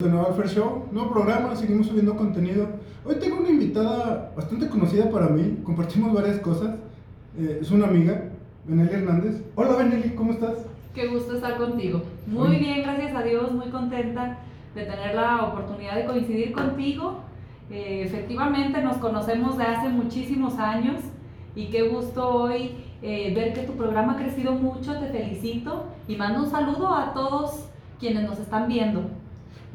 de nuevo Alfer Show, nuevo programa, seguimos subiendo contenido. Hoy tengo una invitada bastante conocida para mí, compartimos varias cosas. Eh, es una amiga, Benelli Hernández. Hola Benelli, ¿cómo estás? Qué gusto estar contigo. Muy bien, gracias a Dios, muy contenta de tener la oportunidad de coincidir contigo. Eh, efectivamente nos conocemos de hace muchísimos años y qué gusto hoy eh, ver que tu programa ha crecido mucho, te felicito y mando un saludo a todos quienes nos están viendo.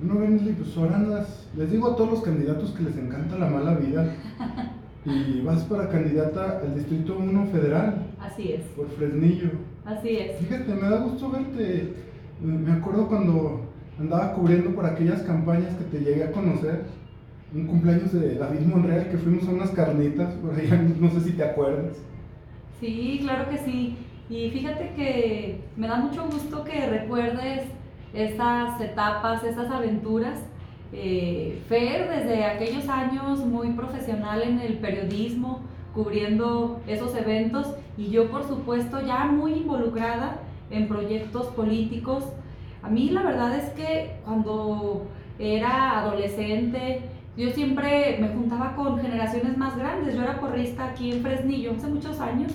No, Benelli, pues ahora andas, les digo a todos los candidatos que les encanta la mala vida y vas para candidata al Distrito 1 Federal Así es, por Fresnillo. así es. Fíjate, me da gusto verte. Me acuerdo cuando andaba cubriendo por aquellas campañas que te llegué a conocer. Un cumpleaños de David Monreal que fuimos a unas carnitas por allá, no sé si te acuerdas. Sí, claro que sí. Y fíjate que me da mucho gusto que recuerdes estas etapas, estas aventuras. Eh, Fer, desde aquellos años muy profesional en el periodismo, cubriendo esos eventos, y yo, por supuesto, ya muy involucrada en proyectos políticos. A mí la verdad es que cuando era adolescente, yo siempre me juntaba con generaciones más grandes. Yo era porrista aquí en Fresnillo hace muchos años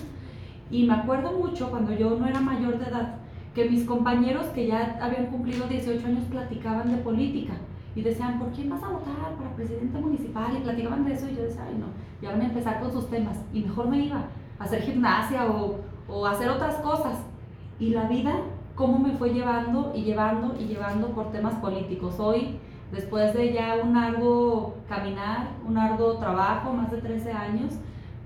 y me acuerdo mucho cuando yo no era mayor de edad que mis compañeros que ya habían cumplido 18 años platicaban de política y decían, ¿por quién vas a votar para presidente municipal? Y platicaban de eso y yo decía, ay no, ya van a empezar con sus temas y mejor me iba a hacer gimnasia o, o hacer otras cosas. Y la vida, cómo me fue llevando y llevando y llevando por temas políticos. Hoy, después de ya un arduo caminar, un arduo trabajo, más de 13 años,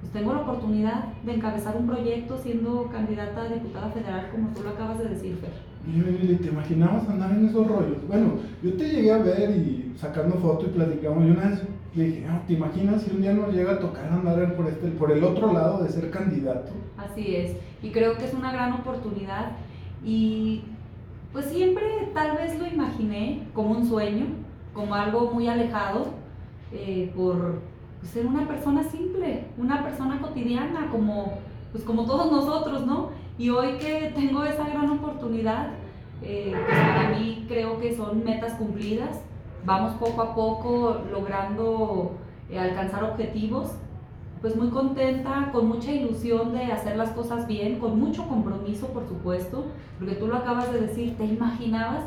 pues tengo la oportunidad de encabezar un proyecto siendo candidata a diputada federal, como tú lo acabas de decir, Fer. Benelli, ¿te imaginabas andar en esos rollos? Bueno, yo te llegué a ver y sacando fotos y platicamos. Y una vez le dije, no, ¿te imaginas si un día nos llega a tocar andar por, este, por el otro lado de ser candidato? Así es, y creo que es una gran oportunidad y pues siempre tal vez lo imaginé como un sueño, como algo muy alejado, eh, por ser una persona simple, una persona cotidiana, como, pues como todos nosotros, ¿no? Y hoy que tengo esa gran oportunidad, eh, pues para mí creo que son metas cumplidas, vamos poco a poco logrando eh, alcanzar objetivos pues muy contenta, con mucha ilusión de hacer las cosas bien, con mucho compromiso, por supuesto, porque tú lo acabas de decir, ¿te imaginabas?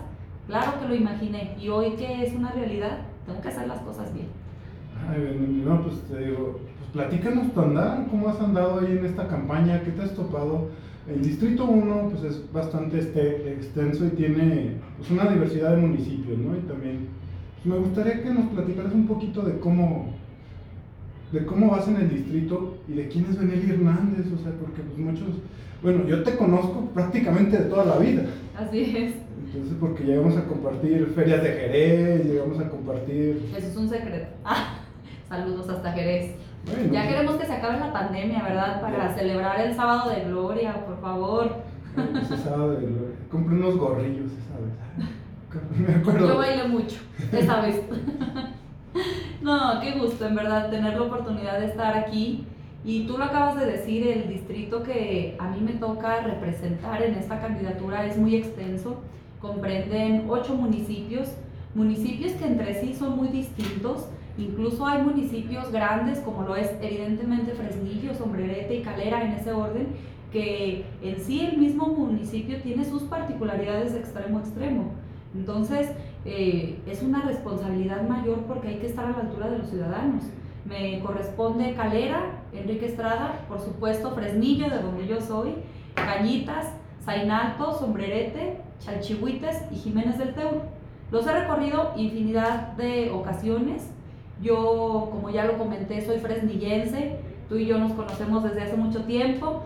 Claro que lo imaginé y hoy que es una realidad, tengo que hacer las cosas bien. Ay, no, pues te digo, pues platícanos tu andar, cómo has andado ahí en esta campaña, qué te has topado. El Distrito 1 pues es bastante este, extenso y tiene pues, una diversidad de municipios, ¿no? Y también pues, me gustaría que nos platicaras un poquito de cómo, de cómo vas en el distrito y de quién es Benelli Hernández, o sea, porque pues muchos, bueno, yo te conozco prácticamente de toda la vida, Así es, entonces porque llegamos a compartir ferias de Jerez, llegamos a compartir... eso es un secreto. Ah, saludos hasta Jerez. Bueno, Ya queremos que se acabe la pandemia, ¿verdad? Para celebrar el sábado de gloria, por favor. Ese sábado de gloria. Compré unos gorrillos esa vez. Me acuerdo. Yo bailé mucho esa vez. No, qué gusto, en verdad, tener la oportunidad de estar aquí. Y tú lo acabas de decir, el distrito que a mí me toca representar en esta candidatura es muy extenso. Comprenden ocho municipios, municipios que entre sí son muy distintos. Incluso hay municipios grandes, como lo es evidentemente Fresnillo, Sombrerete y Calera en ese orden, que en sí el mismo municipio tiene sus particularidades de extremo a extremo. Entonces, eh, es una responsabilidad mayor porque hay que estar a la altura de los ciudadanos. Me corresponde Calera, Enrique Estrada, por supuesto Fresnillo, de donde yo soy, Cañitas, Zainalto, Sombrerete, Chalchihuites y Jiménez del Teuro. Los he recorrido infinidad de ocasiones. Yo, como ya lo comenté, soy fresnillense. Tú y yo nos conocemos desde hace mucho tiempo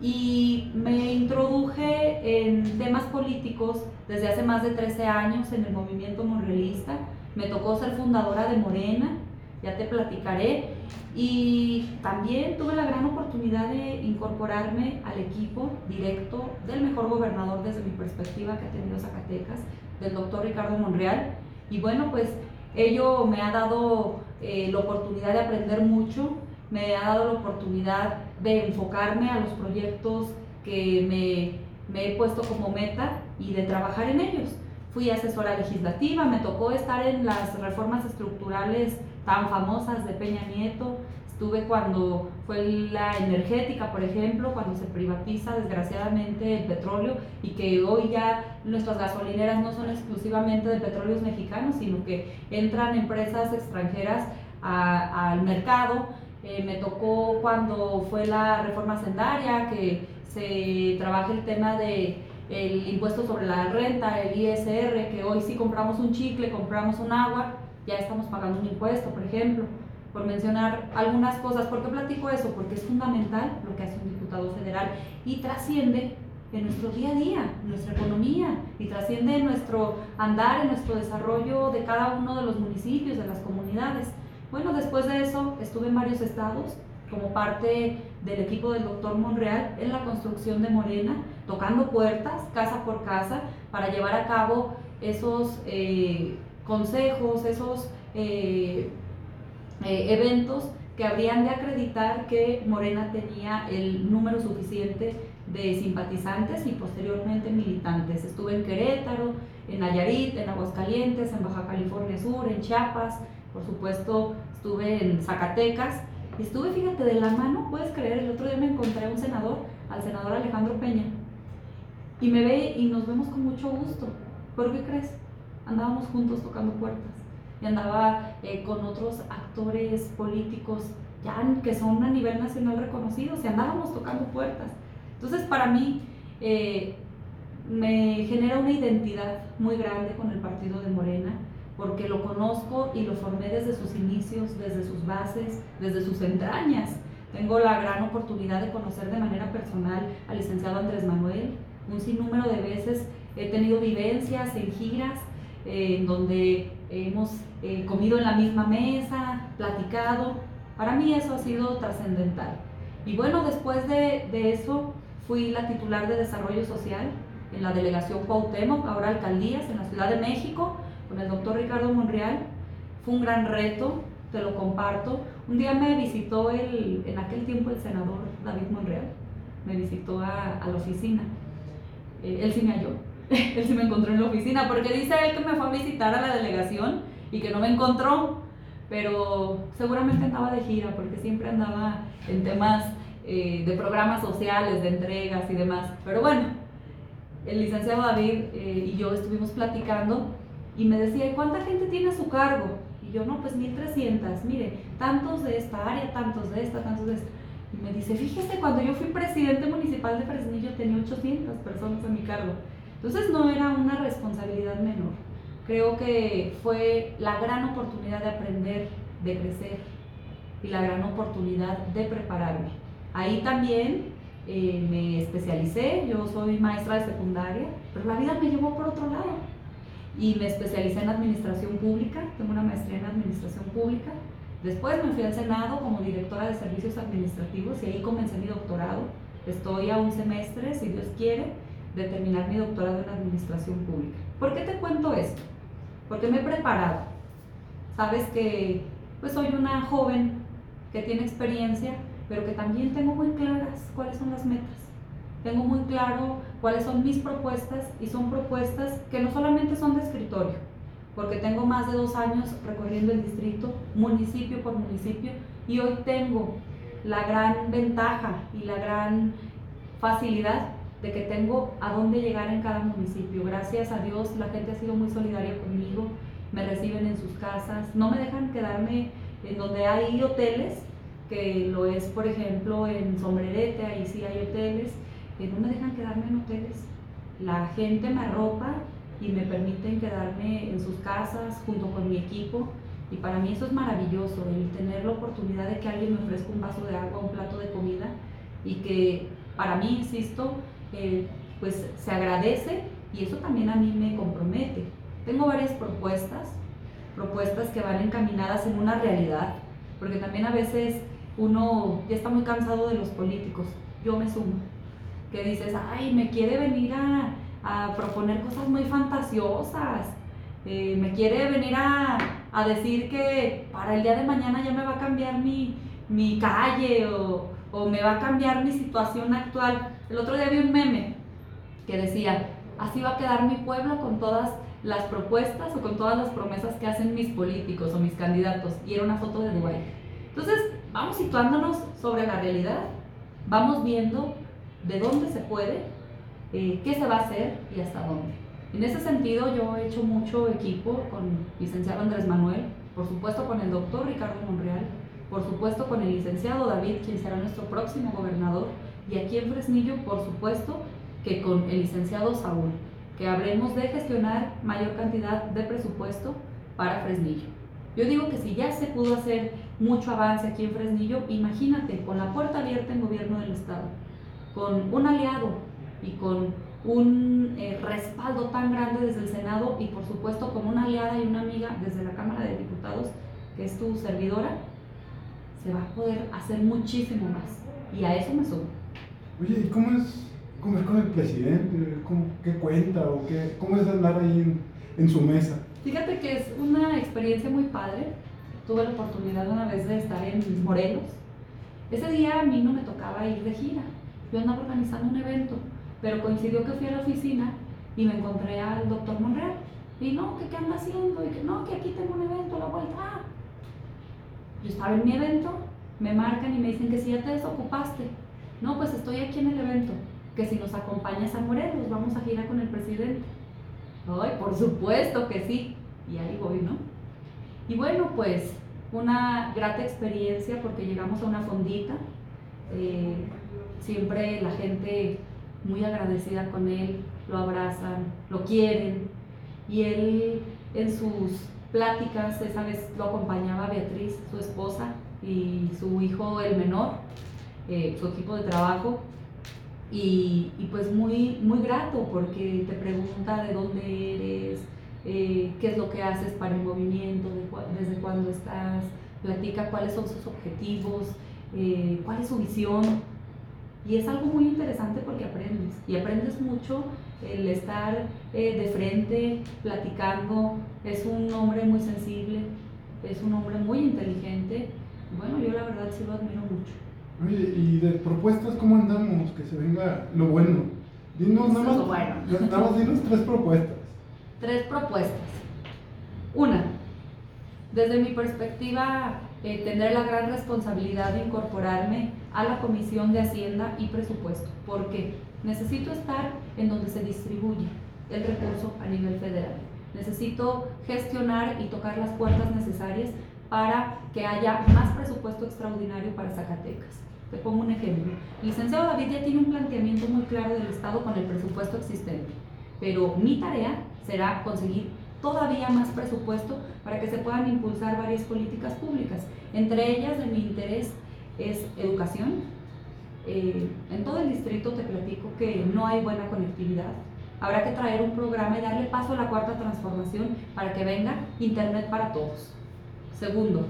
y me introduje en temas políticos desde hace más de 13 años en el movimiento monrealista. Me tocó ser fundadora de Morena, ya te platicaré. Y también tuve la gran oportunidad de incorporarme al equipo directo del mejor gobernador desde mi perspectiva que ha tenido Zacatecas, del doctor Ricardo Monreal. Y bueno, pues ello me ha dado eh, la oportunidad de aprender mucho, me ha dado la oportunidad de enfocarme a los proyectos que me, me he puesto como meta y de trabajar en ellos. fui asesora legislativa, me tocó estar en las reformas estructurales tan famosas de Peña Nieto, estuve cuando fue la energética, por ejemplo, cuando se privatiza desgraciadamente el petróleo y que hoy ya nuestras gasolineras no son exclusivamente de petróleos mexicanos, sino que entran empresas extranjeras al mercado. Eh, me tocó cuando fue la reforma sendaria, que se trabaja el tema de el impuesto sobre la renta, el ISR, que hoy sí compramos un chicle, compramos un agua, ya estamos pagando un impuesto, por ejemplo, por mencionar algunas cosas. ¿Por qué platico eso? Porque es fundamental lo que hace un diputado federal y trasciende en nuestro día a día, en nuestra economía, y trasciende en nuestro andar, en nuestro desarrollo de cada uno de los municipios, de las comunidades. Bueno, después de eso estuve en varios estados como parte del equipo del doctor Monreal en la construcción de Morena, tocando puertas casa por casa para llevar a cabo esos eh, consejos, esos eh, eh, eventos que habrían de acreditar que Morena tenía el número suficiente de simpatizantes y posteriormente militantes. Estuve en Querétaro, en Nayarit, en Aguascalientes, en Baja California Sur, en Chiapas, por supuesto estuve en Zacatecas. Estuve, fíjate, de la mano, puedes creer, el otro día me encontré a un senador, al senador Alejandro Peña, y me ve y nos vemos con mucho gusto. ¿Por qué crees? Andábamos juntos tocando puertas y andaba eh, con otros actores políticos ya que son a nivel nacional reconocidos y andábamos tocando puertas. Entonces para mí eh, me genera una identidad muy grande con el partido de Morena porque lo conozco y lo formé desde sus inicios, desde sus bases, desde sus entrañas. Tengo la gran oportunidad de conocer de manera personal al licenciado Andrés Manuel. Un sinnúmero de veces he tenido vivencias en giras eh, en donde hemos eh, comido en la misma mesa, platicado. Para mí eso ha sido trascendental. Y bueno, después de, de, eso fui la titular de Desarrollo Social en la delegación Cuauhtémoc, ahora alcaldías, en la Ciudad de México, con el doctor Ricardo Monreal. Fue un gran reto, te lo comparto. Un día me visitó el, en aquel tiempo el senador David Monreal, me visitó a, a la oficina. Eh, él sí me halló, él sí me encontró en la oficina, porque dice él que me fue a visitar a la delegación y que no me encontró, pero seguramente andaba de gira, porque siempre andaba en temas eh, de programas sociales, de entregas y demás. Pero bueno, el licenciado David eh, y yo estuvimos platicando y me decía, ¿cuánta gente tiene a su cargo? Y yo, no, pues 1300, mire, tantos de esta área, tantos de esta, tantos de esta. Y me dice, fíjese, cuando yo fui presidente municipal de Fresnillo tenía 800 personas a mi cargo. Entonces no era una responsabilidad menor. Creo que fue la gran oportunidad de aprender, de crecer y la gran oportunidad de prepararme. Ahí también eh, me especialicé, yo soy maestra de secundaria, pero la vida me llevó por otro lado y me especialicé en administración pública, tengo una maestría en administración pública. Después me fui al Senado como directora de servicios administrativos y ahí comencé mi doctorado. Estoy a un semestre, si Dios quiere, de terminar mi doctorado en administración pública. ¿Por qué te cuento esto? Porque me he preparado. Sabes que pues soy una joven que tiene experiencia, pero que también tengo muy claras cuáles son las metas tengo muy claro cuáles son mis propuestas y son propuestas que no solamente son de escritorio, porque tengo más de dos años recorriendo el distrito, municipio por municipio, y hoy tengo la gran ventaja y la gran facilidad de que tengo a dónde llegar en cada municipio. Gracias a Dios la gente ha sido muy solidaria conmigo, me reciben en sus casas, no me dejan quedarme en donde hay hoteles, que lo es por ejemplo en Sombrerete, ahí sí hay hoteles, que no me dejan quedarme en hoteles. La gente me arropa y me permiten quedarme en sus casas junto con mi equipo. Y para mí eso es maravilloso, el tener la oportunidad de que alguien me ofrezca un vaso de agua, un plato de comida y que para mí, insisto, eh, pues se agradece y eso también a mí me compromete. Tengo varias propuestas, propuestas que van encaminadas en una realidad, porque también a veces uno ya está muy cansado de los políticos, yo me sumo que dices, ay, me quiere venir a, proponer cosas muy fantasiosas, eh, me quiere venir a, decir que para el día de mañana ya me va a cambiar mi, calle o, o, me va a cambiar mi situación actual. El otro día vi un meme que decía, así va a quedar mi pueblo con todas las propuestas o con todas las promesas que hacen mis políticos o mis candidatos. Y era una foto de Dubái. Entonces, vamos situándonos sobre la realidad, vamos viendo de dónde se puede, eh, qué se va a hacer y hasta dónde. En ese sentido, yo he hecho mucho equipo con licenciado Andrés Manuel, por supuesto con el doctor Ricardo Monreal, por supuesto con el licenciado David, quien será nuestro próximo gobernador, y aquí en Fresnillo, por supuesto, que con el licenciado Saúl, que habremos de gestionar mayor cantidad de presupuesto para Fresnillo. Yo digo que si ya se pudo hacer mucho avance aquí en Fresnillo, imagínate, con la puerta abierta en gobierno del Estado, con un aliado y con un eh, respaldo tan grande desde el Senado y por supuesto con una aliada y una amiga desde la Cámara de Diputados, que es tu servidora, se va a poder hacer muchísimo más. Y a eso me sumo. Oye, ¿y cómo es comer con el presidente? ¿Cómo, ¿Qué cuenta o qué, cómo es andar ahí en, en su mesa? Fíjate que es una experiencia muy padre. Tuve la oportunidad una vez de estar en Morelos. Ese día a mí no me tocaba ir de gira. Yo andaba organizando un evento, pero coincidió que fui a la oficina y me encontré al doctor Monreal. Y no, que qué anda haciendo, y que no, que aquí tengo un evento la vuelta. Ah. Yo estaba en mi evento, me marcan y me dicen que si ya te desocupaste. No, pues estoy aquí en el evento, que si nos acompañas a Morelos, vamos a girar con el presidente. Ay, por supuesto que sí. Y ahí voy, ¿no? Y bueno, pues una grata experiencia porque llegamos a una fondita. Eh, siempre la gente muy agradecida con él, lo abrazan, lo quieren. Y él en sus pláticas, esa vez lo acompañaba Beatriz, su esposa, y su hijo, el menor, eh, su equipo de trabajo. Y, y, pues muy, muy grato porque te pregunta de dónde eres, eh, qué es lo que haces para el movimiento, de desde cuándo estás, platica cuáles son sus objetivos, eh, cuál es su visión. Y es algo muy interesante porque aprendes. Y aprendes mucho el estar eh, de frente, platicando. Es un hombre muy sensible, es un hombre muy inteligente. Bueno, yo la verdad sí lo admiro mucho. Oye, y de propuestas, ¿cómo andamos? Que se venga lo bueno. Dinos nada más, bueno. nada más dinos tres propuestas. Tres propuestas. Una, desde mi perspectiva, eh, tener la gran responsabilidad de incorporarme a la Comisión de Hacienda y Presupuesto. ¿Por qué? Necesito estar en donde se distribuye el recurso a nivel federal. Necesito gestionar y tocar las puertas necesarias para que haya más presupuesto extraordinario para Zacatecas. Te pongo un ejemplo. El licenciado David ya tiene un planteamiento muy claro del Estado con el presupuesto existente, pero mi tarea será conseguir todavía más presupuesto para que se puedan impulsar varias políticas públicas. Entre ellas, de mi interés es educación. Eh, en todo el distrito te platico que no hay buena conectividad. Habrá que traer un programa y darle paso a la cuarta transformación para que venga Internet para todos. Segundo,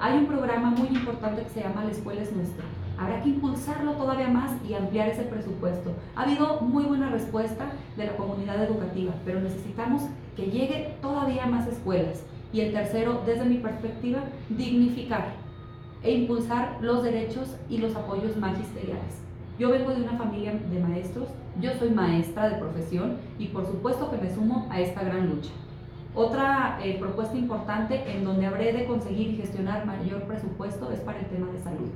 hay un programa muy importante que se llama La Escuela es Nuestra. Habrá que impulsarlo todavía más y ampliar ese presupuesto. Ha habido muy buena respuesta de la comunidad educativa, pero necesitamos que llegue todavía más escuelas. Y el tercero, desde mi perspectiva, dignificar e impulsar los derechos y los apoyos magisteriales. Yo vengo de una familia de maestros, yo soy maestra de profesión y por supuesto que me sumo a esta gran lucha. Otra eh, propuesta importante en donde habré de conseguir y gestionar mayor presupuesto es para el tema de salud.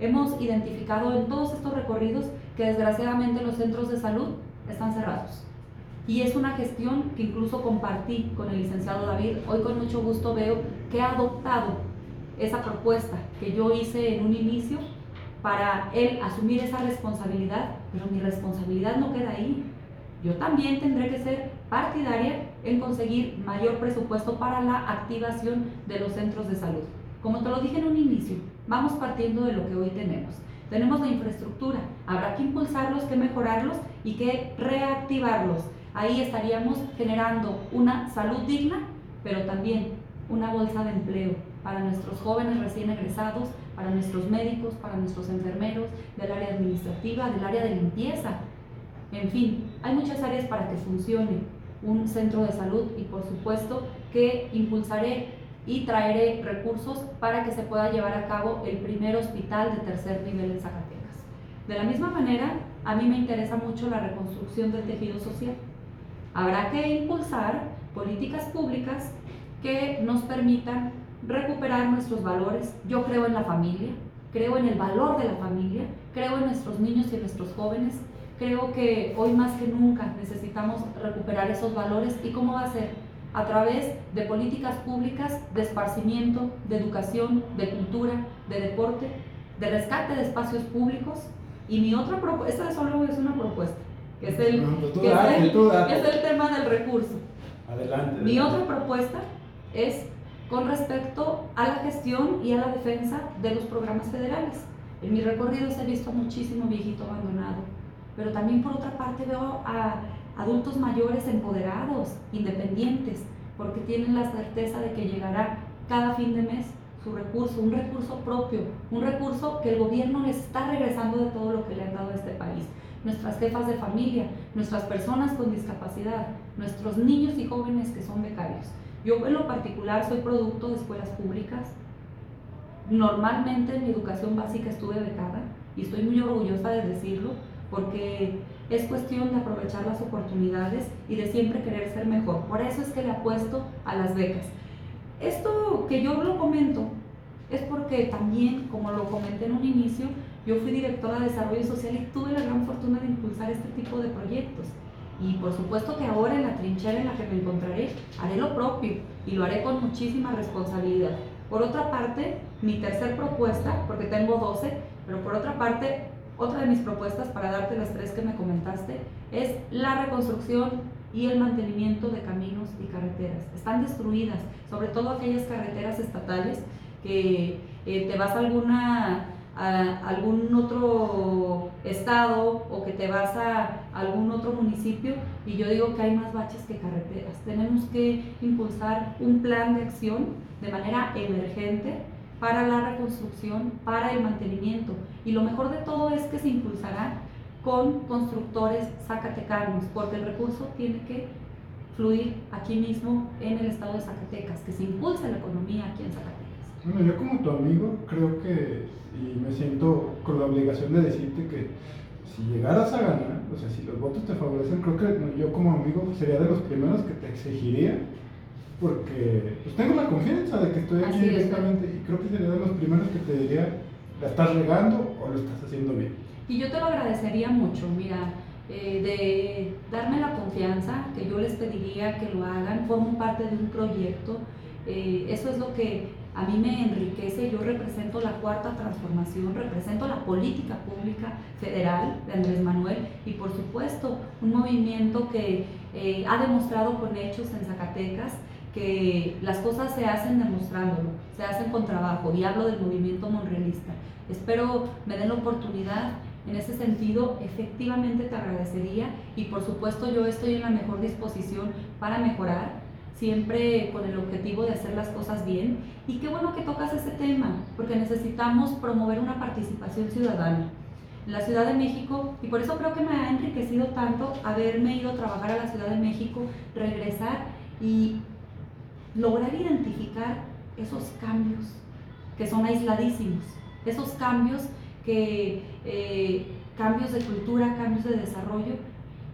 Hemos identificado en todos estos recorridos que desgraciadamente los centros de salud están cerrados. Y es una gestión que incluso compartí con el licenciado David. Hoy con mucho gusto veo que ha adoptado esa propuesta que yo hice en un inicio para él asumir esa responsabilidad, pero mi responsabilidad no queda ahí. Yo también tendré que ser partidaria en conseguir mayor presupuesto para la activación de los centros de salud. Como te lo dije en un inicio, vamos partiendo de lo que hoy tenemos. Tenemos la infraestructura, habrá que impulsarlos, que mejorarlos y que reactivarlos. Ahí estaríamos generando una salud digna, pero también una bolsa de empleo para nuestros jóvenes recién egresados, para nuestros médicos, para nuestros enfermeros, del área administrativa, del área de limpieza, en fin, hay muchas áreas para que funcione un centro de salud y por supuesto que impulsaré y traeré recursos para que se pueda llevar a cabo el primer hospital de tercer nivel en Zacatecas. De la misma manera, a mí me interesa mucho la reconstrucción del tejido social. Habrá que impulsar políticas públicas que nos permitan recuperar nuestros valores. Yo creo en la familia, creo en el valor de la familia, creo en nuestros niños y en nuestros jóvenes. Creo que hoy más que nunca necesitamos recuperar esos valores y cómo va a ser a través de políticas públicas de esparcimiento, de educación, de cultura, de deporte, de rescate de espacios públicos. Y mi otra propuesta, esta solo es una propuesta, que es el, que es el- es tema del recurso. Adelante. Mi otra propuesta es con respecto a la gestión y a la defensa de los programas federales. En mis recorridos he visto muchísimo viejito abandonado, pero también por otra parte veo a adultos mayores empoderados, independientes, porque tienen la certeza de que llegará cada fin de mes su recurso, un recurso propio, un recurso que el gobierno les está regresando de todo lo que le han dado a este país. Nuestras jefas de familia, nuestras personas con discapacidad, nuestros niños y jóvenes que son becarios. Yo en lo particular soy producto de escuelas públicas. Normalmente en mi educación básica estuve becada y estoy muy orgullosa de decirlo porque es cuestión de aprovechar las oportunidades y de siempre querer ser mejor. Por eso es que le apuesto a las becas. Esto que yo lo comento es porque también, como lo comenté en un inicio, yo fui directora de desarrollo social y tuve la gran fortuna de impulsar este tipo de proyectos. Y por supuesto que ahora en la trinchera en la que me encontraré, haré lo propio y lo haré con muchísima responsabilidad. Por otra parte, mi tercer propuesta, porque tengo 12, pero por otra parte, otra de mis propuestas, para darte las tres que me comentaste, es la reconstrucción y el mantenimiento de caminos y carreteras. Están destruidas, sobre todo aquellas carreteras estatales que eh, te vas a alguna a algún otro estado o que te vas a algún otro municipio y yo digo que hay más baches que carreteras. Tenemos que impulsar un plan de acción de manera emergente para la reconstrucción, para el mantenimiento y lo mejor de todo es que se impulsará con constructores zacatecanos porque el recurso tiene que fluir aquí mismo en el estado de Zacatecas, que se impulse la economía aquí en Zacatecas. Bueno, yo como tu amigo creo que, y me siento con la obligación de decirte que si llegaras a ganar, o sea, si los votos te favorecen, creo que yo como amigo sería de los primeros que te exigiría, porque pues tengo la confianza de que estoy aquí Así es. directamente y creo que sería de los primeros que te diría, ¿la estás regando o lo estás haciendo bien? Y yo te lo agradecería mucho, mira, eh, de darme la confianza, que yo les pediría que lo hagan, formo parte de un proyecto. eh, eso es lo que a mí me enriquece. Yo represento la cuarta transformación, represento la política pública federal de Andrés Manuel y por supuesto un movimiento que eh, ha demostrado con hechos en Zacatecas que las cosas se hacen demostrándolo, se hacen con trabajo y hablo del movimiento monrealista. Espero me den la oportunidad en ese sentido, efectivamente te agradecería y por supuesto yo estoy en la mejor disposición para mejorar, siempre con el objetivo de hacer las cosas bien. Y qué bueno que tocas ese tema, porque necesitamos promover una participación ciudadana. En la Ciudad de México, y por eso creo que me ha enriquecido tanto haberme ido a trabajar a la Ciudad de México, regresar y lograr identificar esos cambios que son aisladísimos, esos cambios que eh, cambios de cultura, cambios de desarrollo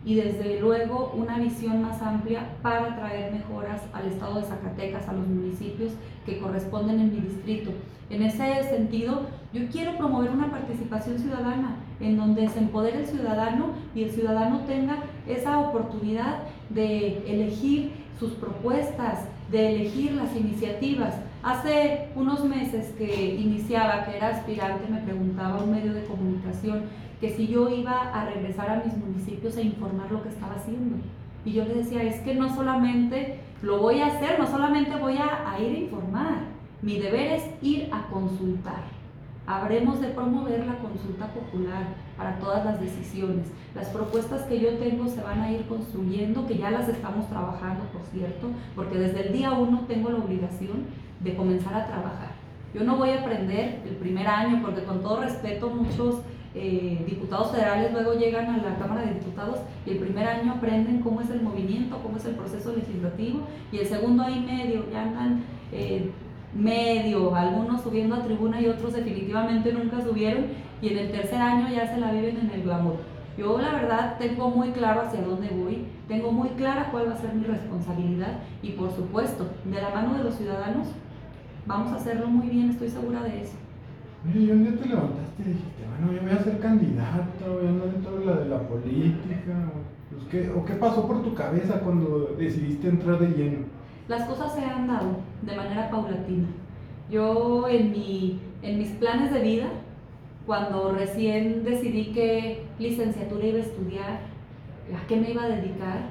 y desde luego una visión más amplia para traer mejoras al estado de Zacatecas, a los municipios que corresponden en mi distrito. En ese sentido, yo quiero promover una participación ciudadana en donde se empodere el ciudadano y el ciudadano tenga esa oportunidad de elegir sus propuestas, de elegir las iniciativas. Hace unos meses que iniciaba, que era aspirante, me preguntaba un medio de comunicación que si yo iba a regresar a mis municipios a informar lo que estaba haciendo. Y yo le decía, es que no solamente lo voy a hacer, no solamente voy a, a ir a informar, mi deber es ir a consultar. Habremos de promover la consulta popular para todas las decisiones. Las propuestas que yo tengo se van a ir construyendo, que ya las estamos trabajando, por cierto, porque desde el día uno tengo la obligación de comenzar a trabajar. Yo no voy a aprender el primer año, porque con todo respeto muchos eh, diputados federales luego llegan a la Cámara de Diputados y el primer año aprenden cómo es el movimiento, cómo es el proceso legislativo y el segundo y medio ya andan eh, medio, algunos subiendo a tribuna y otros definitivamente nunca subieron y en el tercer año ya se la viven en el glamour. Yo la verdad tengo muy claro hacia dónde voy, tengo muy clara cuál va a ser mi responsabilidad y por supuesto, de la mano de los ciudadanos, vamos a hacerlo muy bien, estoy segura de eso. Oye, y un día te levantaste y dijiste, bueno, yo voy a ser candidata, voy a andar en todo la de la política. Pues, ¿qué, ¿O qué pasó por tu cabeza cuando decidiste entrar de lleno? Las cosas se han dado de manera paulatina. Yo en, mi, en mis planes de vida, cuando recién decidí qué licenciatura iba a estudiar, a qué me iba a dedicar,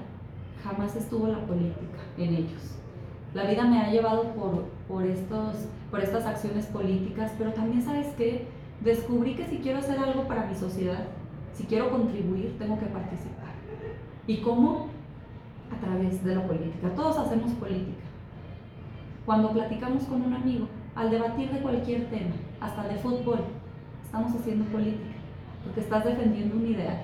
jamás estuvo la política en ellos. La vida me ha llevado por, por, estos, por estas acciones políticas, pero también sabes que descubrí que si quiero hacer algo para mi sociedad, si quiero contribuir, tengo que participar. ¿Y cómo? A través de la política. Todos hacemos política. Cuando platicamos con un amigo, al debatir de cualquier tema, hasta de fútbol, estamos haciendo política, porque estás defendiendo un ideal.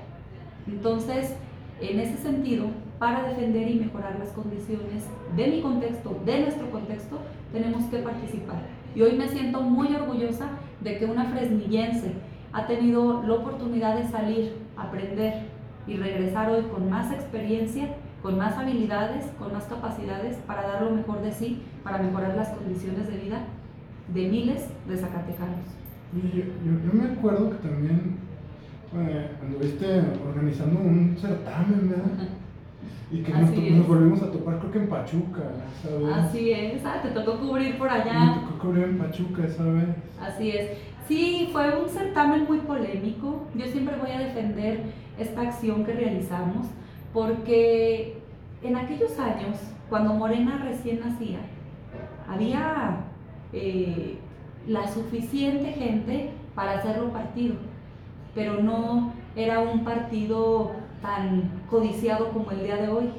Entonces, en ese sentido, para defender y mejorar las condiciones de mi contexto, de nuestro contexto, tenemos que participar. Y hoy me siento muy orgullosa de que una fresnillense ha tenido la oportunidad de salir, aprender y regresar hoy con más experiencia, con más habilidades, con más capacidades para dar lo mejor de sí, para mejorar las condiciones de vida de miles de zacatecanos. Yo, yo, me acuerdo que también eh, anduviste organizando un certamen, ¿verdad? Y que nos, nos, volvimos a topar, creo que en Pachuca, ¿sabes? Así es, ah, te tocó cubrir por allá. Me tocó cubrir en Pachuca esa vez. Así es. Sí, fue un certamen muy polémico. Yo siempre voy a defender esta acción que realizamos porque en aquellos años, cuando Morena recién nacía, había eh, la suficiente gente para hacerlo partido, pero no era un partido tan codiciado como el día de hoy,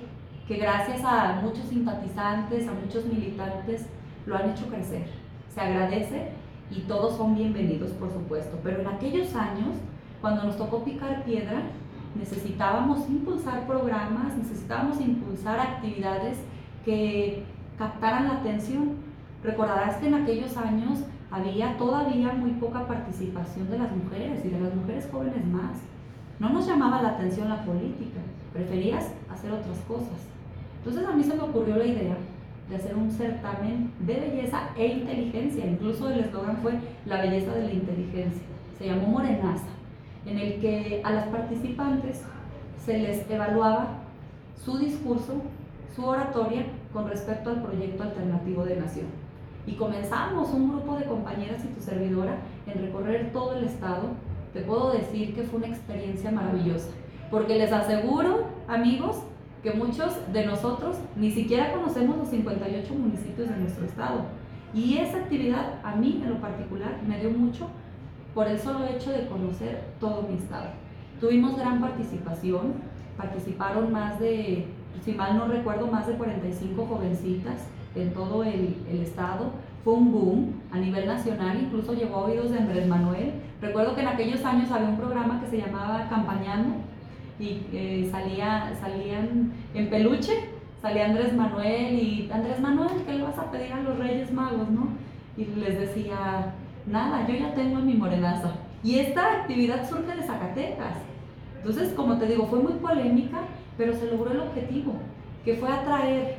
que gracias a muchos simpatizantes, a muchos militantes, lo han hecho crecer. Se agradece y todos son bienvenidos, por supuesto, pero en aquellos años, cuando nos tocó picar piedra, necesitábamos impulsar programas, necesitábamos impulsar actividades que captaran la atención. Recordarás que en aquellos años había todavía muy poca participación de las mujeres y de las mujeres jóvenes más. No nos llamaba la atención la política, preferías hacer otras cosas. Entonces a mí se me ocurrió la idea de hacer un certamen de belleza e inteligencia. Incluso el eslogan fue la belleza de la inteligencia. Se llamó Morenaza, en el que a las participantes se les evaluaba su discurso, su oratoria con respecto al proyecto alternativo de nación. Y comenzamos un grupo de compañeras y tu servidora en recorrer todo el estado. Te puedo decir que fue una experiencia maravillosa, porque les aseguro, amigos, que muchos de nosotros ni siquiera conocemos los 58 municipios de nuestro estado. Y esa actividad a mí en lo particular me dio mucho por el solo hecho de conocer todo mi estado. Tuvimos gran participación, participaron más de, si mal no recuerdo, más de 45 jovencitas en todo el, el, estado. Fue un boom a nivel nacional, incluso llegó a oídos de Andrés Manuel. Recuerdo que en aquellos años había un programa que se llamaba Campañando y eh, salía, salían en peluche, salía Andrés Manuel y Andrés Manuel, ¿qué le vas a pedir a los Reyes Magos, no? Y les decía, nada, yo ya tengo mi morenaza. Y esta actividad surge de Zacatecas. Entonces, como te digo, fue muy polémica, pero se logró el objetivo, que fue atraer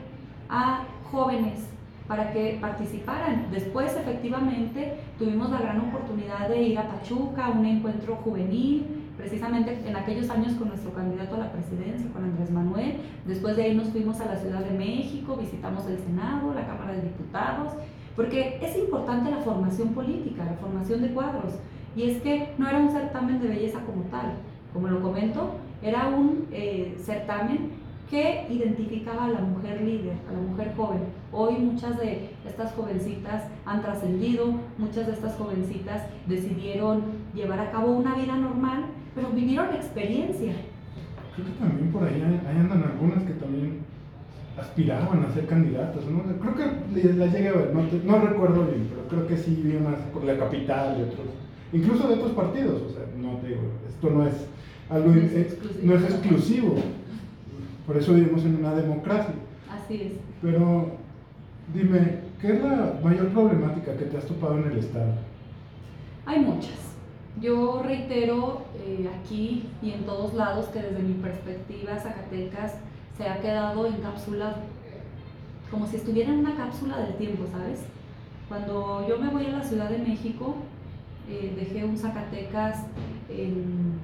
a jóvenes para que participaran. Después, efectivamente, tuvimos la gran oportunidad de ir a Pachuca, un encuentro juvenil, precisamente en aquellos años con nuestro candidato a la presidencia, con Andrés Manuel. Después de ahí nos fuimos a la Ciudad de México, visitamos el Senado, la Cámara de Diputados, porque es importante la formación política, la formación de cuadros. Y es que no era un certamen de belleza como tal, como lo comento, era un eh, certamen que identificaba a la mujer líder, a la mujer joven. Hoy muchas de estas jovencitas han trascendido, muchas de estas jovencitas decidieron llevar a cabo una vida normal, pero vivieron la experiencia. Creo que también por ahí, andan algunas que también aspiraban a ser candidatas. ¿no? Creo que las llegué a ver, no, recuerdo bien, pero creo que sí vi unas por la capital y otros, incluso de otros partidos. O sea, no digo, esto no es algo, no es exclusivo por eso vivimos en una democracia. Así es. Pero dime, ¿qué es la mayor problemática que te has topado en el Estado? Hay muchas. Yo reitero eh, aquí y en todos lados que desde mi perspectiva Zacatecas se ha quedado encapsulado, como si estuviera en una cápsula del tiempo, ¿sabes? Cuando yo me voy a la Ciudad de México, eh, dejé un Zacatecas, en,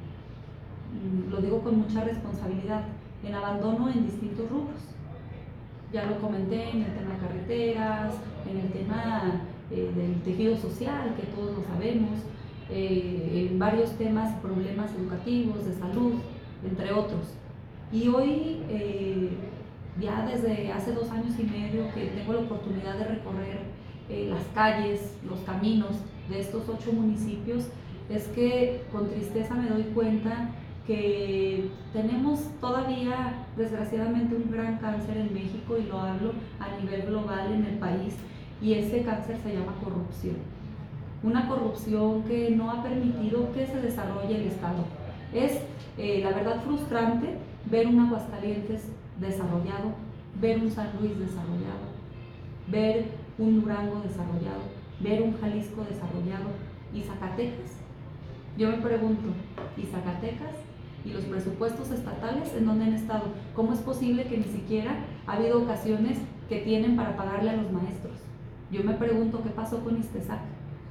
lo digo con mucha responsabilidad, en abandono en distintos rubros. Ya lo comenté en el tema de carreteras, en el tema eh, del tejido social, que todos lo sabemos, eh, en varios temas, problemas educativos, de salud, entre otros. Y hoy, eh, ya desde hace dos años y medio que tengo la oportunidad de recorrer las calles, los caminos de estos ocho municipios, es que con tristeza me doy cuenta que tenemos todavía desgraciadamente un gran cáncer en México y lo hablo a nivel global en el país y ese cáncer se llama corrupción. Una corrupción que no ha permitido que se desarrolle el Estado. Es eh, la verdad frustrante ver un Aguascalientes desarrollado, ver un San Luis desarrollado, ver un Durango desarrollado, ver un Jalisco desarrollado y Zacatecas. Yo me pregunto, ¿y Zacatecas? ¿Y los presupuestos estatales en dónde han estado? ¿Cómo es posible que ni siquiera ha habido ocasiones que tienen para pagarle a los maestros? Yo me pregunto qué pasó con Istesac.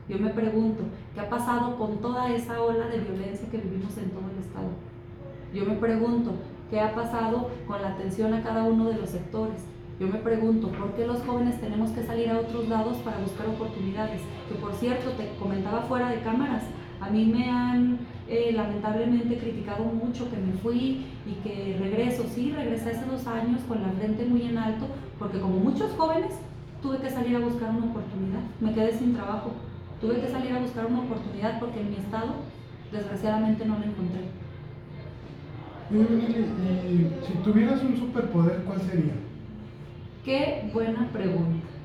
Yo me pregunto qué ha pasado con toda esa ola de violencia que vivimos en todo el estado. Yo me pregunto qué ha pasado con la atención a cada uno de los sectores. Yo me pregunto por qué los jóvenes tenemos que salir a otros lados para buscar oportunidades. Que por cierto, te comentaba fuera de cámaras, a mí me han eh, lamentablemente criticado mucho que me fui y que regreso. Sí, regresé hace dos años con la frente muy en alto, porque como muchos jóvenes tuve que salir a buscar una oportunidad. Me quedé sin trabajo. Tuve que salir a buscar una oportunidad porque en mi estado, desgraciadamente, no la encontré. Y, si tuvieras un superpoder, ¿cuál sería? Qué buena pregunta.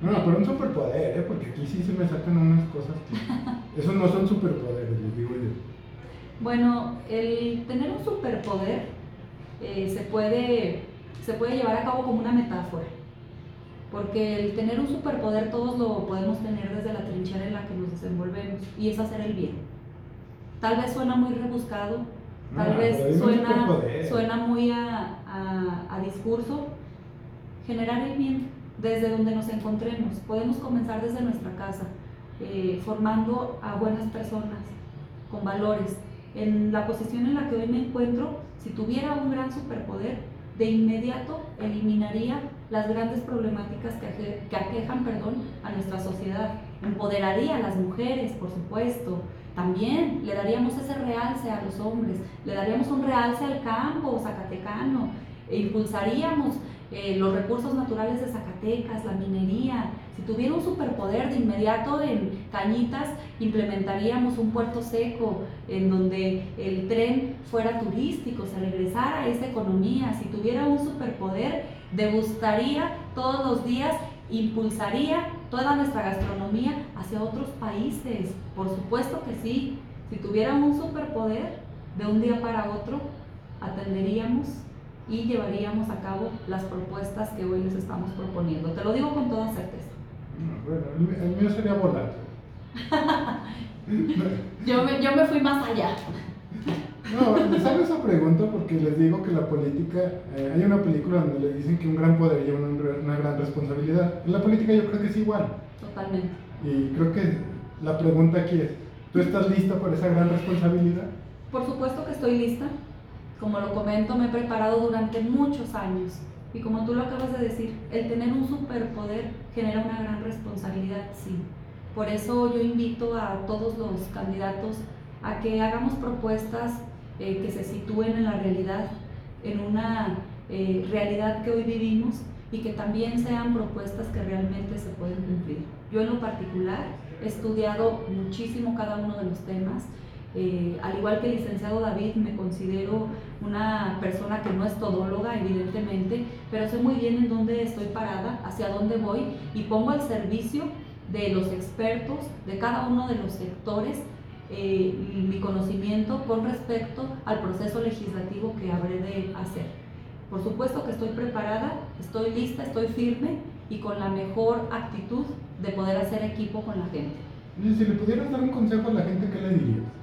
No, no, pero un superpoder, ¿eh? porque aquí sí se me sacan unas cosas que... Esos no son superpoderes, les digo yo. Bueno, el tener un superpoder eh, se, puede, se puede llevar a cabo como una metáfora. Porque el tener un superpoder todos lo podemos tener desde la trinchera en la que nos desenvolvemos y es hacer el bien. Tal vez suena muy rebuscado, tal vez suena, suena muy a, a, discurso. Generar el bien desde donde nos encontremos. Podemos comenzar desde nuestra casa, eh, formando a buenas personas, con valores. En la posición en la que hoy me encuentro, si tuviera un gran superpoder, de inmediato eliminaría las grandes problemáticas que, aquejan perdón, a nuestra sociedad. Empoderaría a las mujeres, por supuesto. También le daríamos ese realce a los hombres, le daríamos un realce al campo zacatecano, e impulsaríamos eh, los recursos naturales de Zacatecas, la minería. Si tuviera un superpoder de inmediato en Cañitas, implementaríamos un puerto seco en donde el tren fuera turístico, se regresara a esa economía. Si tuviera un superpoder, degustaría todos los días, impulsaría toda nuestra gastronomía hacia otros países. Por supuesto que sí. Si tuviera un superpoder, de un día para otro, atenderíamos y llevaríamos a cabo las propuestas que hoy les estamos proponiendo. Te lo digo con toda certeza. Bueno, el mío sería volar. yo, me, yo me fui más allá. No, les hago esa pregunta porque les digo que la política, eh, hay una película donde le dicen que un gran poder lleva una, una, gran responsabilidad. En la política yo creo que es igual. Totalmente. Y creo que la pregunta aquí es, ¿tú estás lista para esa gran responsabilidad? Por supuesto que estoy lista. Como lo comento, me he preparado durante muchos años. Y como tú lo acabas de decir, el tener un superpoder genera una gran responsabilidad, sí. Por eso yo invito a todos los candidatos a que hagamos propuestas eh, que se sitúen en la realidad, en una eh, realidad que hoy vivimos y que también sean propuestas que realmente se pueden cumplir. Yo en lo particular he estudiado muchísimo cada uno de los temas eh, al igual que el licenciado David, me considero una persona que no es todóloga, evidentemente, pero sé muy bien en dónde estoy parada, hacia dónde voy y pongo al servicio de los expertos de cada uno de los sectores eh, mi conocimiento con respecto al proceso legislativo que habré de hacer. Por supuesto que estoy preparada, estoy lista, estoy firme y con la mejor actitud de poder hacer equipo con la gente. Si le pudieras dar un consejo a la gente, ¿qué le dirías?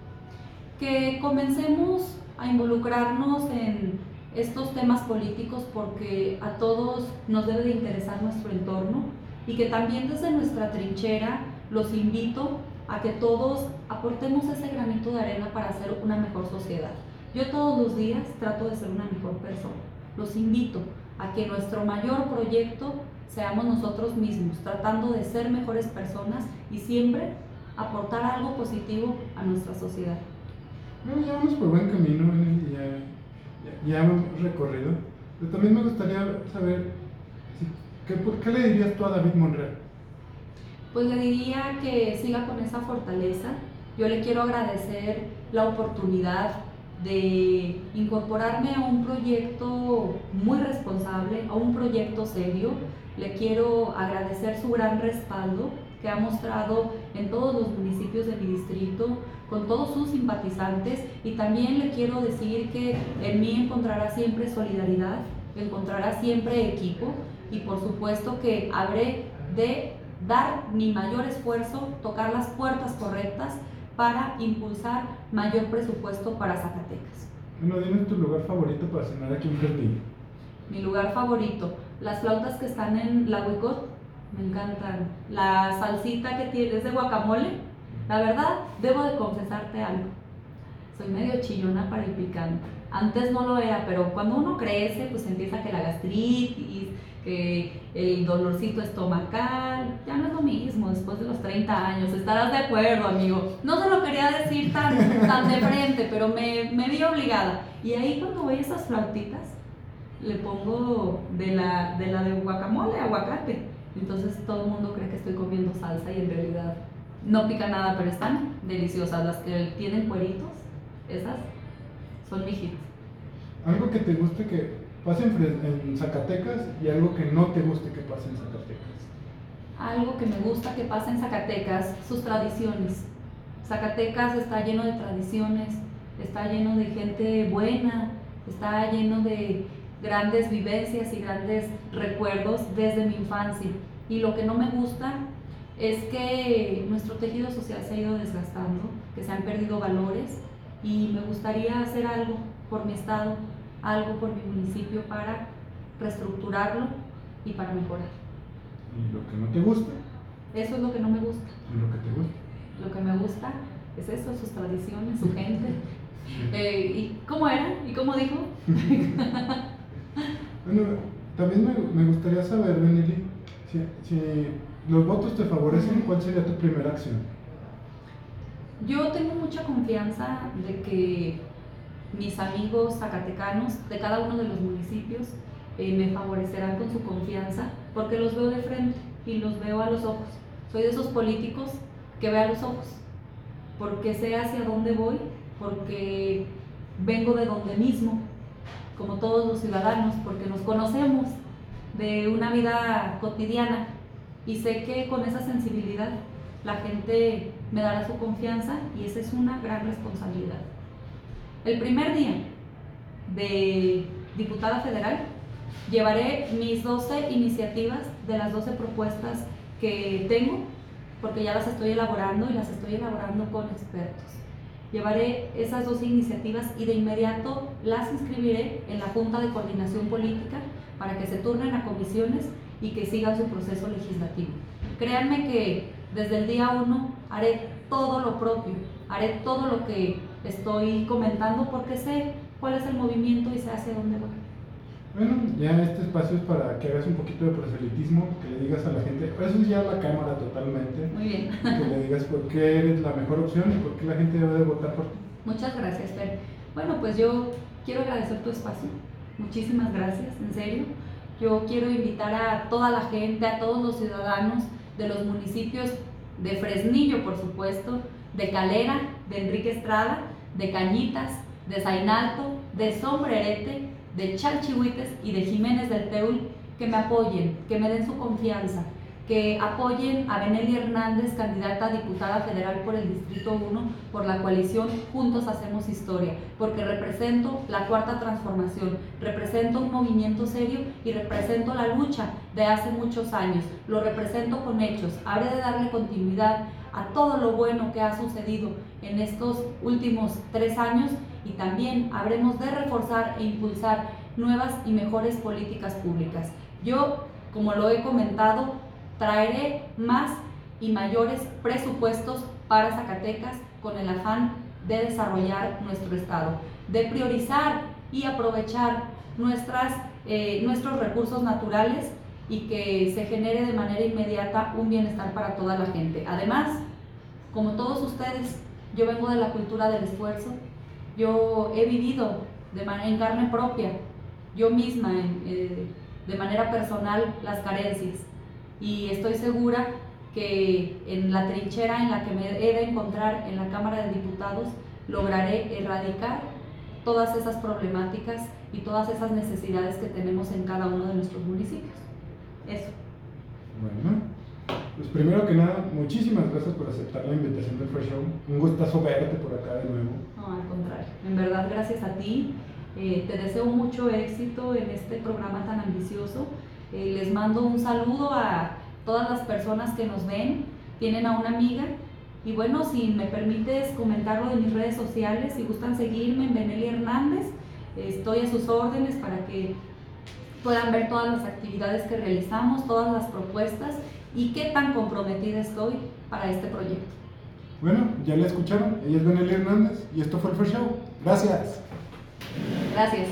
Que comencemos a involucrarnos en estos temas políticos porque a todos nos debe de interesar nuestro entorno y que también desde nuestra trinchera los invito a que todos aportemos ese granito de arena para hacer una mejor sociedad. Yo todos los días trato de ser una mejor persona. Los invito a que nuestro mayor proyecto seamos nosotros mismos, tratando de ser mejores personas y siempre aportar algo positivo a nuestra sociedad. Bueno, ya vamos por buen camino, ya, ya, ya hemos recorrido. Pero también me gustaría saber, ¿qué, ¿qué le dirías tú a David Monreal? Pues le diría que siga con esa fortaleza. Yo le quiero agradecer la oportunidad de incorporarme a un proyecto muy responsable, a un proyecto serio. Le quiero agradecer su gran respaldo que ha mostrado en todos los municipios de mi distrito, con todos sus simpatizantes y también le quiero decir que en mí encontrará siempre solidaridad, encontrará siempre equipo y por supuesto que habré de dar mi mayor esfuerzo, tocar las puertas correctas para impulsar mayor presupuesto para Zacatecas. Bueno, dime tu lugar favorito para cenar aquí en Fresnillo. Mi lugar favorito, las flautas que están en la Huicot, me encantan. La salsita que tienes de guacamole, la verdad, debo de confesarte algo. Soy medio chillona para el picante. Antes no lo era, pero cuando uno crece, pues empieza que la gastritis, que el dolorcito estomacal, ya no es lo mismo después de los 30 años, estarás de acuerdo, amigo. No se lo quería decir tan, tan de frente, pero me, me vi obligada. Y ahí cuando voy a esas flautitas, le pongo de la de, la de guacamole, aguacate. Entonces todo el mundo cree que estoy comiendo salsa y en realidad no pica nada, pero están deliciosas. Las que tienen cueritos, esas son mi hit. Algo que te guste que pase en, Zacatecas y algo que no te guste que pase en Zacatecas. Algo que me gusta que pase en Zacatecas, sus tradiciones. Zacatecas está lleno de tradiciones, está lleno de gente buena, está lleno de grandes vivencias y grandes recuerdos desde mi infancia. Y lo que no me gusta es que nuestro tejido social se ha ido desgastando, que se han perdido valores y me gustaría hacer algo por mi estado, algo por mi municipio para reestructurarlo y para mejorar. ¿Y lo que no te gusta? Eso es lo que no me gusta. ¿Y lo que te gusta? Lo que me gusta es eso, sus tradiciones, su gente. Eh, ¿Y cómo era? ¿Y cómo dijo? bueno, también me, me gustaría saber, Benelli, si, si los votos te favorecen, ¿cuál sería tu primera acción? Yo tengo mucha confianza de que mis amigos zacatecanos de cada uno de los municipios eh, me favorecerán con su confianza porque los veo de frente y los veo a los ojos. Soy de esos políticos que ve a los ojos, porque sé hacia dónde voy, porque vengo de donde mismo, como todos los ciudadanos, porque nos conocemos de una vida cotidiana y sé que con esa sensibilidad la gente me dará su confianza y esa es una gran responsabilidad. El primer día de diputada federal llevaré mis 12 iniciativas de las 12 propuestas que tengo, porque ya las estoy elaborando y las estoy elaborando con expertos. Llevaré esas 12 iniciativas y de inmediato las inscribiré en la Junta de Coordinación Política para que se turnen a comisiones y que sigan su proceso legislativo. Créanme que desde el día 1 haré todo lo propio, haré todo lo que estoy comentando porque sé cuál es el movimiento y sé hacia dónde voy. Bueno, ya este espacio es para que hagas un poquito de proselitismo, que le digas a la gente, eso es ya la cámara totalmente. Muy bien. Que le digas por qué eres la mejor opción y por qué la gente debe de votar por ti. Muchas gracias, Fer. Bueno, pues yo quiero agradecer tu espacio. Muchísimas gracias, en serio. Yo quiero invitar a toda la gente, a todos los ciudadanos de los municipios de Fresnillo, por supuesto, de Calera, de Enrique Estrada, de Cañitas, de Zainalto, de Sombrerete, de Chalchihuites y de Jiménez del Teul que me apoyen, que me den su confianza, que apoyen a Benelli Hernández, candidata a diputada federal por el Distrito 1, por la coalición Juntos Hacemos Historia, porque represento la cuarta transformación, represento un movimiento serio y represento la lucha de hace muchos años, lo represento con hechos, habré de darle continuidad a todo lo bueno que ha sucedido en estos últimos tres años y también habremos de reforzar e impulsar nuevas y mejores políticas públicas. Yo, como lo he comentado, traeré más y mayores presupuestos para Zacatecas con el afán de desarrollar nuestro estado, de priorizar y aprovechar nuestras, eh, nuestros recursos naturales y que se genere de manera inmediata un bienestar para toda la gente. Además, como todos ustedes, yo vengo de la cultura del esfuerzo, yo he vivido de manera, en carne propia, yo misma, eh, de manera personal, las carencias y estoy segura que en la trinchera en la que me he de encontrar en la Cámara de Diputados lograré erradicar todas esas problemáticas y todas esas necesidades que tenemos en cada uno de nuestros municipios. Eso. Bueno, pues primero que nada, muchísimas gracias por aceptar la invitación del Fresh Show. Un gustazo verte por acá de nuevo. No, al contrario. En verdad, gracias a ti. Eh, te deseo mucho éxito en este programa tan ambicioso eh, les mando un saludo a todas las personas que nos ven, tienen a una amiga. Y bueno, si me permites comentarlo de mis redes sociales, si gustan seguirme en Benelli Hernández, estoy a sus órdenes para que puedan ver todas las actividades que realizamos, todas las propuestas y qué tan comprometida estoy para este proyecto. Bueno, ya la escucharon, ella es Benelli Hernández y esto fue el First Show. Gracias. Gracias.